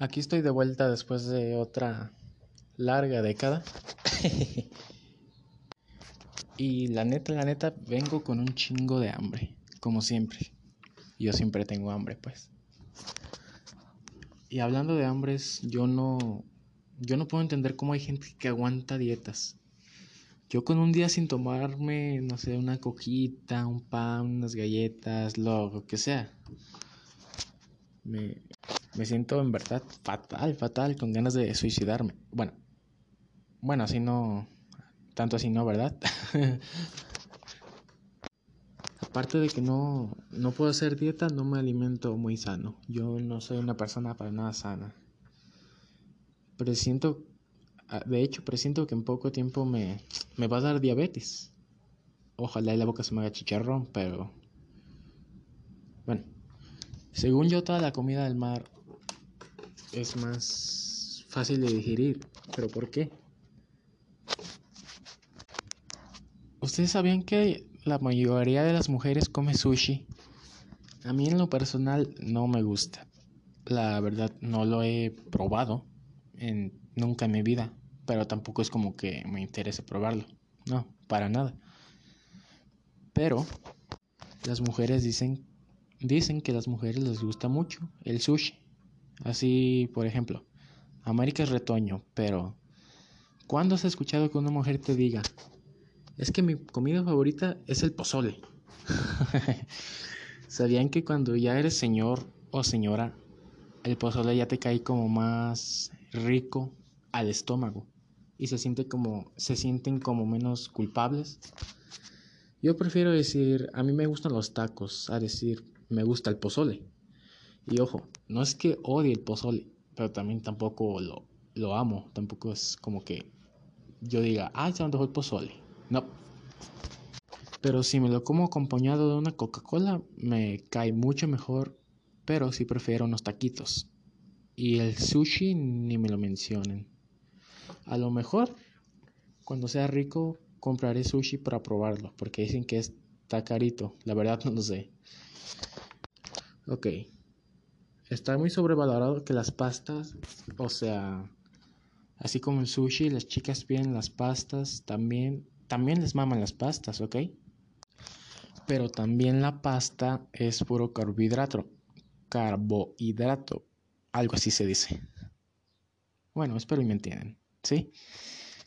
Aquí estoy de vuelta después de otra larga década. y la neta, la neta, vengo con un chingo de hambre, como siempre. Yo siempre tengo hambre, pues. Y hablando de hambres, yo no yo no puedo entender cómo hay gente que aguanta dietas. Yo con un día sin tomarme, no sé, una coquita, un pan, unas galletas, lo que sea. Me, me siento en verdad fatal, fatal, con ganas de suicidarme. Bueno, bueno, así no, tanto así no, ¿verdad? Aparte de que no, no puedo hacer dieta, no me alimento muy sano. Yo no soy una persona para nada sana. Presiento, ah, de hecho, presiento que en poco tiempo me, me va a dar diabetes. Ojalá y la boca se me haga chicharrón, pero... Bueno, según yo, toda la comida del mar es más fácil de digerir. ¿Pero por qué? ¿Ustedes sabían que la mayoría de las mujeres come sushi? A mí en lo personal no me gusta. La verdad no lo he probado en, nunca en mi vida, pero tampoco es como que me interese probarlo. No, para nada. Pero las mujeres dicen dicen que a las mujeres les gusta mucho el sushi. Así, por ejemplo, América es retoño, pero ¿cuándo has escuchado que una mujer te diga, es que mi comida favorita es el pozole? ¿Sabían que cuando ya eres señor o señora, el pozole ya te cae como más rico al estómago y se siente como se sienten como menos culpables? Yo prefiero decir, a mí me gustan los tacos, a decir, me gusta el pozole. Y ojo, no es que odie el pozole, pero también tampoco lo, lo amo. Tampoco es como que yo diga, ay, se me dejó el pozole. No. Pero si me lo como acompañado de una Coca-Cola, me cae mucho mejor. Pero sí prefiero unos taquitos. Y el sushi ni me lo mencionen. A lo mejor, cuando sea rico, compraré sushi para probarlo. Porque dicen que está carito. La verdad no lo sé. Ok. Está muy sobrevalorado que las pastas, o sea, así como el sushi, las chicas piden las pastas, también, también les maman las pastas, ¿ok? Pero también la pasta es puro carbohidrato, carbohidrato, algo así se dice. Bueno, espero que me entiendan, ¿sí?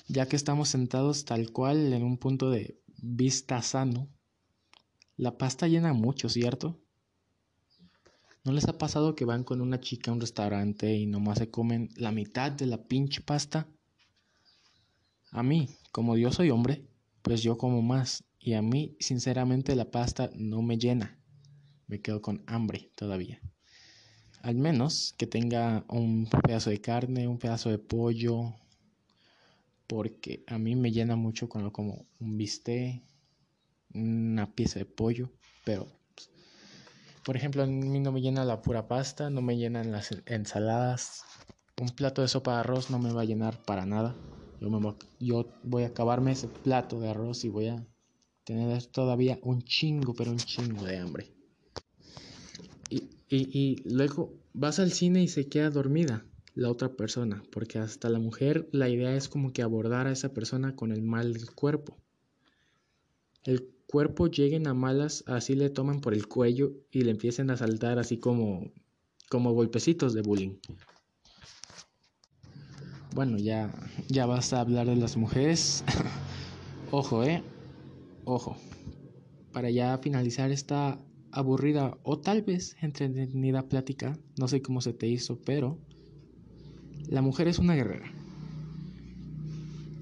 Ya que estamos sentados tal cual en un punto de vista sano, la pasta llena mucho, ¿cierto? ¿No les ha pasado que van con una chica a un restaurante y nomás se comen la mitad de la pinche pasta? A mí, como yo soy hombre, pues yo como más. Y a mí, sinceramente, la pasta no me llena. Me quedo con hambre todavía. Al menos que tenga un pedazo de carne, un pedazo de pollo. Porque a mí me llena mucho cuando como un bistec, una pieza de pollo. Pero por ejemplo, a mí no me llena la pura pasta, no me llenan las ensaladas. Un plato de sopa de arroz no me va a llenar para nada. Yo, me yo voy a acabarme ese plato de arroz y voy a tener todavía un chingo, pero un chingo de hambre. Y, y, luego vas al cine y se queda dormida la otra persona, porque hasta la mujer la idea es como que abordar a esa persona con el mal del cuerpo. El cuerpo lleguen a malas, así le toman por el cuello y le empiecen a saltar así como, como golpecitos de bullying. Bueno, ya, ya vas a hablar de las mujeres. Ojo, eh. Ojo. Para ya finalizar esta aburrida o tal vez entretenida plática, no sé cómo se te hizo, pero la mujer es una guerrera.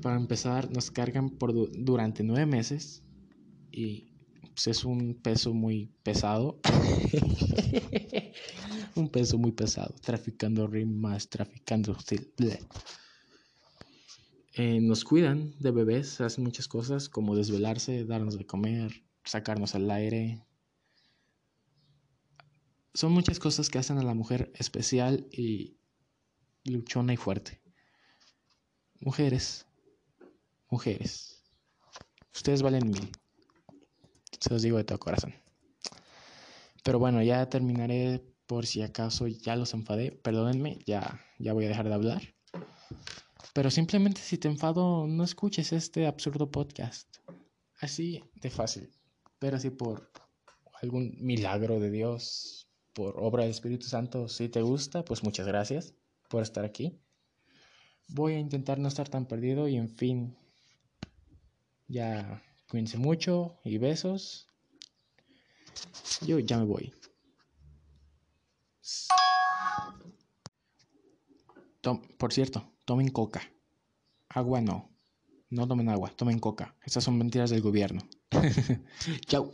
Para empezar, nos cargan por durante nueve meses y pues, es un peso muy pesado. un peso muy pesado. Traficando rimas, traficando... Eh, nos cuidan de bebés, hacen muchas cosas como desvelarse, darnos de comer, sacarnos al aire. Son muchas cosas que hacen a la mujer especial y luchona y fuerte. Mujeres, mujeres, ustedes valen mil. Se los digo de todo corazón. Pero bueno, ya terminaré Por si acaso ya los enfadé, perdónenme, ya, ya voy a dejar de hablar. Pero simplemente si te enfado, no escuches este absurdo podcast. Así de fácil. Pero si por algún milagro de Dios, por obra del Espíritu Santo, si te gusta, pues muchas gracias por estar aquí. Voy a intentar no estar tan perdido y en fin, ya cuídense mucho y besos. Yo ya me voy. por cierto, tomen coca. Agua no. No tomen agua, tomen coca. Estas son mentiras del gobierno. Chao.